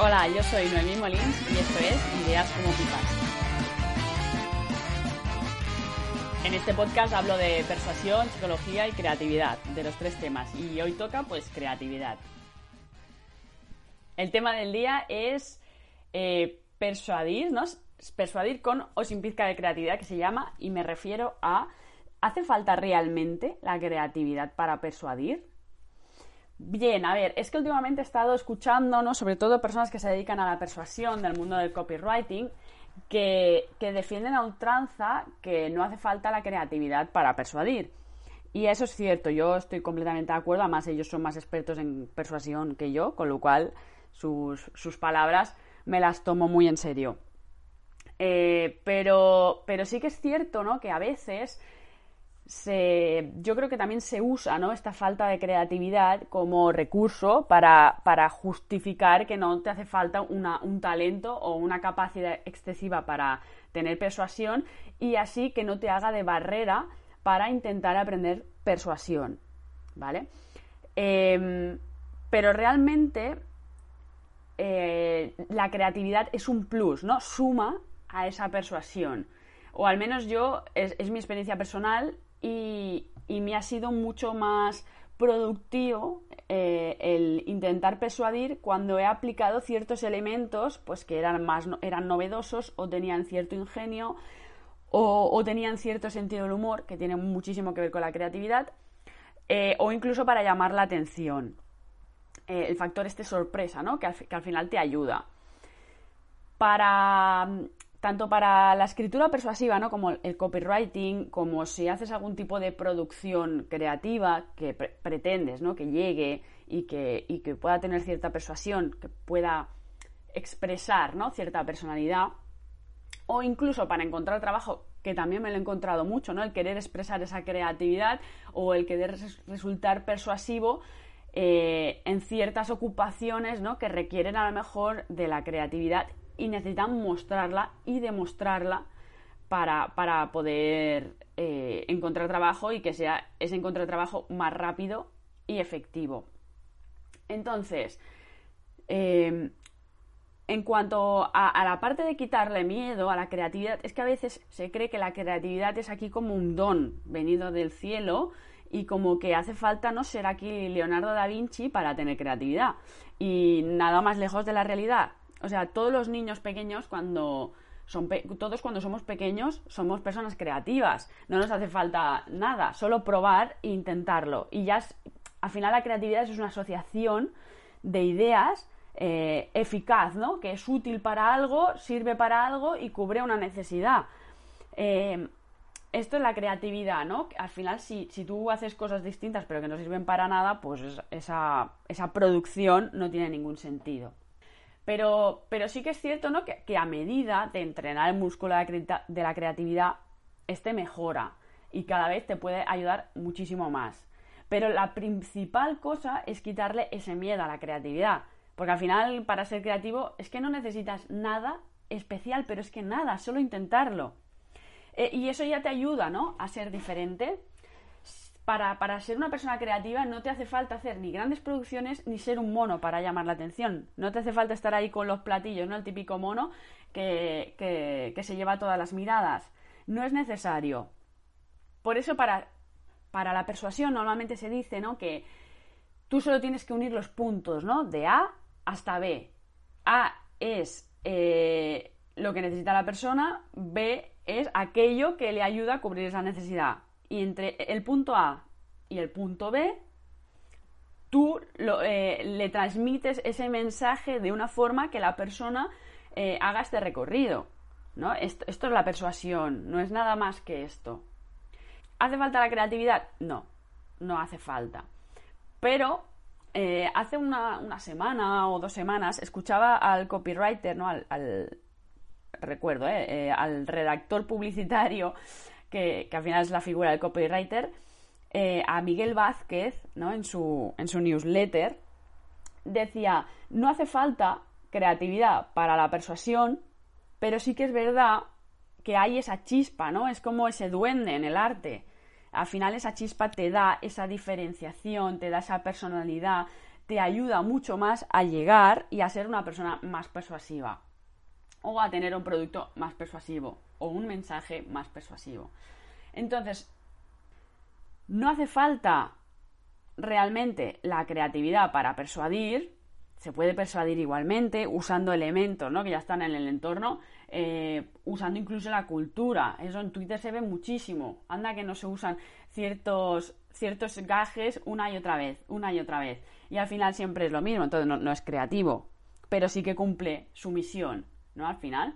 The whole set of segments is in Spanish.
Hola, yo soy Noemí Molins y esto es Ideas como Pipas. En este podcast hablo de persuasión, psicología y creatividad, de los tres temas, y hoy toca pues creatividad. El tema del día es eh, persuadir, ¿no? Persuadir con o sin pizca de creatividad que se llama, y me refiero a ¿hace falta realmente la creatividad para persuadir? Bien, a ver, es que últimamente he estado escuchando, ¿no? sobre todo personas que se dedican a la persuasión del mundo del copywriting, que, defienden a ultranza que no hace falta la creatividad para persuadir. Y eso es cierto, yo estoy completamente de acuerdo, además ellos son más expertos en persuasión que yo, con lo cual sus, sus palabras me las tomo muy en serio. Eh, pero, pero sí que es cierto, ¿no? Que a veces yo creo que también se usa esta falta de creatividad como recurso para, justificar que no te hace falta un talento o una capacidad excesiva para tener persuasión y así que no te haga de barrera para intentar aprender persuasión. ¿Vale? Em, pero realmente eh, la creatividad es un plus, ¿no? Suma a esa persuasión. O al menos yo, es mi experiencia personal, y, me ha sido mucho más productivo eh, el intentar persuadir cuando he aplicado ciertos elementos pues que eran más eran novedosos o tenían cierto ingenio o, tenían cierto sentido del humor que tiene muchísimo que ver con la creatividad eh, o incluso para llamar la atención eh, el factor este sorpresa ¿no? que al final te ayuda para tanto para la escritura persuasiva, ¿no? como el copywriting, como si haces algún tipo de producción creativa que pretendes ¿no? que llegue y que, y que, pueda tener cierta persuasión, que pueda expresar ¿no? cierta personalidad, o incluso para encontrar trabajo, que también me lo he encontrado mucho, ¿no? el querer expresar esa creatividad o el querer resultar persuasivo eh, en ciertas ocupaciones ¿no? que requieren a lo mejor de la creatividad y necesitan mostrarla y demostrarla para, poder eh, encontrar trabajo y que sea ese encontrar trabajo más rápido y efectivo. Entonces, em, en cuanto a, la parte de quitarle miedo a la creatividad, es que a veces se cree que la creatividad es aquí como un don venido del cielo y como que hace falta no ser aquí Leonardo da Vinci para tener creatividad. Y nada más lejos de la realidad. O sea, todos los niños pequeños cuando son todos cuando somos pequeños somos personas creativas. No nos hace falta nada, solo probar e intentarlo. Y ya al final la creatividad es una asociación de ideas eh, eficaz, ¿no? Que es útil para algo, sirve para algo y cubre una necesidad. Eh, esto es la creatividad, ¿no? Al final, si, si, tú haces cosas distintas pero que no sirven para nada, pues esa, esa producción no tiene ningún sentido. Pero, pero sí que es cierto ¿no? que, a medida de entrenar el músculo de la creatividad, este mejora y cada vez te puede ayudar muchísimo más. Pero la principal cosa es quitarle ese miedo a la creatividad. Porque al final, para ser creativo, es que no necesitas nada especial, pero es que nada, solo intentarlo. Eh, y eso ya te ayuda, ¿no? A ser diferente para, ser una persona creativa no te hace falta hacer ni grandes producciones ni ser un mono para llamar la atención. No te hace falta estar ahí con los platillos, ¿no? El típico mono que, se lleva todas las miradas. No es necesario. Por eso para, para la persuasión normalmente se dice, ¿no? Que tú solo tienes que unir los puntos, ¿no? De A hasta B. A es eh, lo que necesita la persona, B es aquello que le ayuda a cubrir esa necesidad y entre el punto A y el punto B, tú eh, le transmites ese mensaje de una forma que la persona eh, haga este recorrido. ¿no? Esto, es la persuasión, no es nada más que esto. ¿Hace falta la creatividad? No, no hace falta. Pero eh, hace una, semana o dos semanas escuchaba al copywriter, ¿no? al, recuerdo, al redactor publicitario, que, que, al final es la figura del copywriter, eh, a Miguel Vázquez, ¿no? en, su, en su newsletter, decía, no hace falta creatividad para la persuasión, pero sí que es verdad que hay esa chispa, ¿no? Es como ese duende en el arte. Al final esa chispa te da esa diferenciación, te da esa personalidad, te ayuda mucho más a llegar y a ser una persona más persuasiva. A tener un producto más persuasivo o un mensaje más persuasivo. Entonces, no hace falta realmente la creatividad para persuadir, se puede persuadir igualmente usando elementos que ya están en el entorno, eh, usando incluso la cultura. Eso en Twitter se ve muchísimo. Anda que no se usan ciertos, ciertos gajes una y otra vez, una y otra vez. Y al final siempre es lo mismo, entonces no es creativo, pero sí que cumple su misión, ¿no? Al final.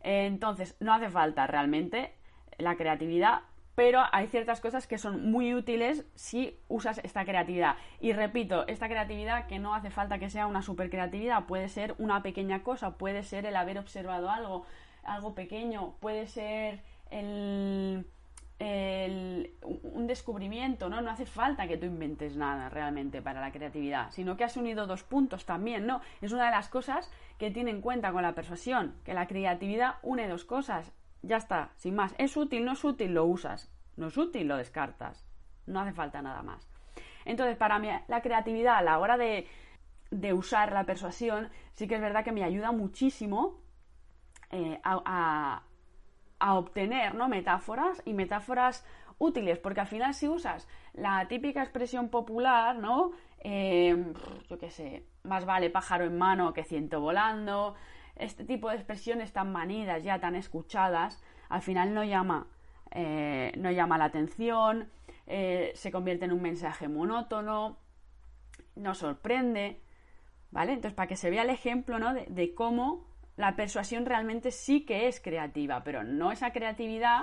Entonces, no hace falta realmente la creatividad pero hay ciertas cosas que son muy útiles si usas esta creatividad. Y repito, esta creatividad que no hace falta que sea una super creatividad, puede ser una pequeña cosa, puede ser el haber observado algo, algo pequeño, puede ser el, un descubrimiento, ¿no? No hace falta que tú inventes nada realmente para la creatividad, sino que has unido dos puntos también, ¿no? Es una de las cosas que tiene en cuenta con la persuasión, que la creatividad une dos cosas, ya está, sin más. ¿Es útil? ¿No es útil? Lo usas. ¿No es útil? Lo descartas. No hace falta nada más. Entonces, para mí, la creatividad a la hora de, usar la persuasión, sí que es verdad que me ayuda muchísimo eh, a, obtener ¿no? metáforas y metáforas útiles, porque al final si usas la típica expresión popular, ¿no? Eh, yo qué sé, más vale pájaro en mano que ciento volando, este tipo de expresiones tan manidas, ya tan escuchadas, al final no llama, eh, no llama la atención, eh, se convierte en un mensaje monótono, no sorprende, ¿vale? Entonces, para que se vea el ejemplo, ¿no? De, cómo la persuasión realmente sí que es creativa, pero no esa creatividad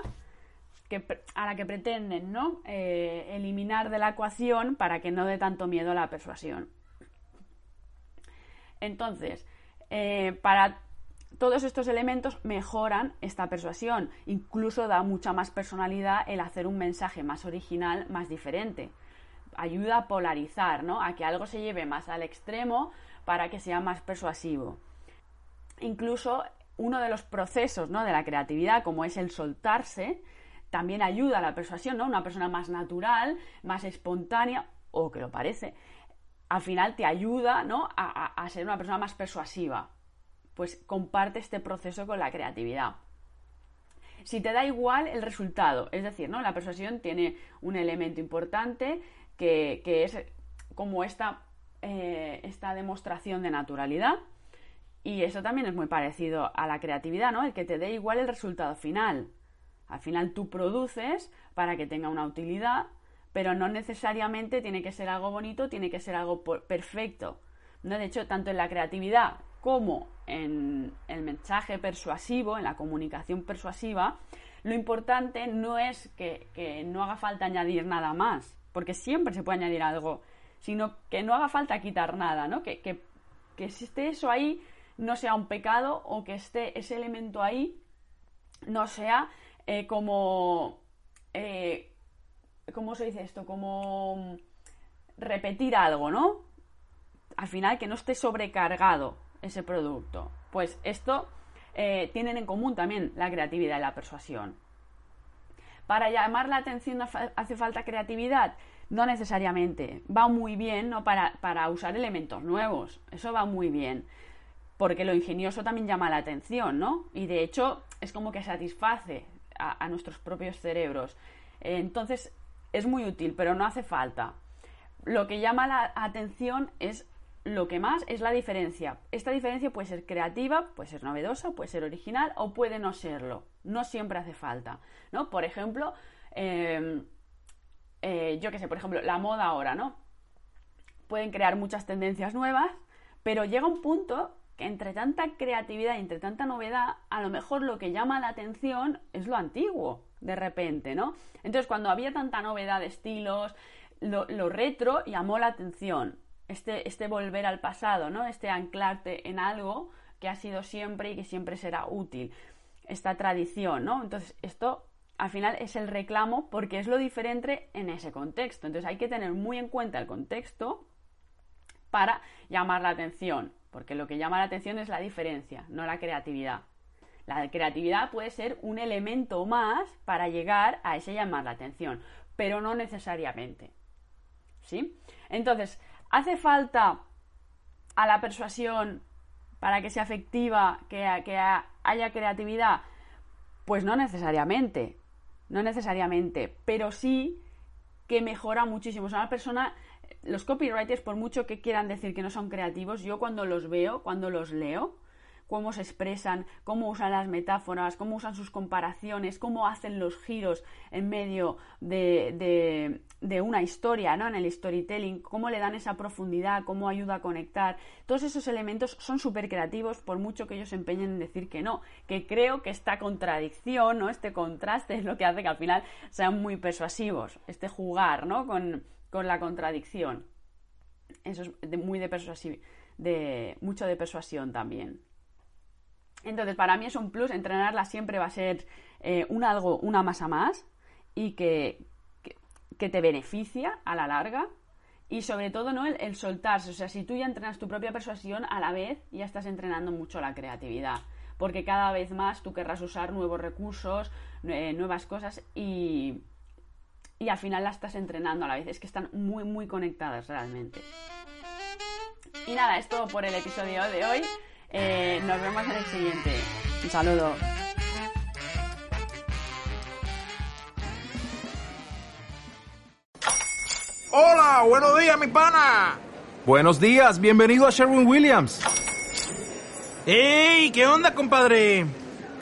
a la que pretenden, ¿no? Eh, eliminar de la ecuación para que no dé tanto miedo a la persuasión. Entonces, para todos estos elementos mejoran esta persuasión, incluso da mucha más personalidad el hacer un mensaje más original, más diferente. Ayuda a polarizar, ¿no? A que algo se lleve más al extremo para que sea más persuasivo. Incluso uno de los procesos ¿no? de la creatividad, como es el soltarse, también ayuda a la persuasión, ¿no? Una persona más natural, más espontánea, o que lo parece, al final te ayuda ¿no? a ser una persona más persuasiva pues comparte este proceso con la creatividad. Si te da igual el resultado, es decir, ¿no? La persuasión tiene un elemento importante que, es como esta, eh, esta demostración de naturalidad. Y eso también es muy parecido a la creatividad, ¿no? El que te dé igual el resultado final. Al final tú produces para que tenga una utilidad, pero no necesariamente tiene que ser algo bonito, tiene que ser algo perfecto. ¿no? De hecho, tanto en la creatividad como en el mensaje persuasivo, en la comunicación persuasiva, lo importante no es que, no haga falta añadir nada más, porque siempre se puede añadir algo, sino que no haga falta quitar nada, ¿no? Que, que, si esté eso ahí no sea un pecado o que esté ese elemento ahí no sea eh, como... Eh, ¿Cómo se dice esto? Como repetir algo, ¿no? Al final que no esté sobrecargado ese producto. Pues esto eh, tienen en común también la creatividad y la persuasión. Para llamar la atención hace falta creatividad. No necesariamente. Va muy bien ¿no? para, para usar elementos nuevos. Eso va muy bien. Porque lo ingenioso también llama la atención, ¿no? Y de hecho es como que satisface a, nuestros propios cerebros. Entonces es muy útil, pero no hace falta. Lo que llama la atención es lo que más es la diferencia. Esta diferencia puede ser creativa, puede ser novedosa, puede ser original o puede no serlo. No siempre hace falta. ¿no? Por ejemplo, em, eh, yo qué sé, por ejemplo, la moda ahora, ¿no? Pueden crear muchas tendencias nuevas, pero llega un punto que entre tanta creatividad y entre tanta novedad, a lo mejor lo que llama la atención es lo antiguo, de repente, ¿no? Entonces, cuando había tanta novedad de estilos, lo, retro llamó la atención. Este, este volver al pasado, ¿no? Este anclarte en algo que ha sido siempre y que siempre será útil. Esta tradición, ¿no? Entonces, esto al final es el reclamo porque es lo diferente en ese contexto. Entonces, hay que tener muy en cuenta el contexto para llamar la atención, porque lo que llama la atención es la diferencia, no la creatividad. La creatividad puede ser un elemento más para llegar a ese llamar la atención, pero no necesariamente. ¿Sí? Entonces, ¿hace falta a la persuasión para que sea efectiva, que, que haya creatividad? Pues no necesariamente, no necesariamente, pero sí que mejora muchísimo. O sea, una persona, los copywriters, por mucho que quieran decir que no son creativos, yo cuando los veo, cuando los leo, cómo se expresan, cómo usan las metáforas, cómo usan sus comparaciones, cómo hacen los giros en medio de, una historia, ¿no? En el storytelling, cómo le dan esa profundidad, cómo ayuda a conectar. Todos esos elementos son súper creativos, por mucho que ellos se empeñen en decir que no. Que creo que esta contradicción, ¿no? Este contraste es lo que hace que al final sean muy persuasivos. Este jugar, ¿no? Con, la contradicción. Eso es muy de persuasión, de mucho de persuasión también. Entonces, para mí es un plus, entrenarla siempre va a ser eh, un algo, una masa más y que, que, te beneficia a la larga. Y sobre todo, ¿no? El, soltarse. O sea, si tú ya entrenas tu propia persuasión, a la vez ya estás entrenando mucho la creatividad. Porque cada vez más tú querrás usar nuevos recursos, nuevas cosas y, y al final la estás entrenando a la vez. Es que están muy, muy conectadas realmente. Y nada, es todo por el episodio de hoy. Eh, nos vemos en el siguiente. Un saludo. Hola, buenos días, mi pana. Buenos días, bienvenido a Sherwin Williams. ¡Ey! ¿Qué onda, compadre?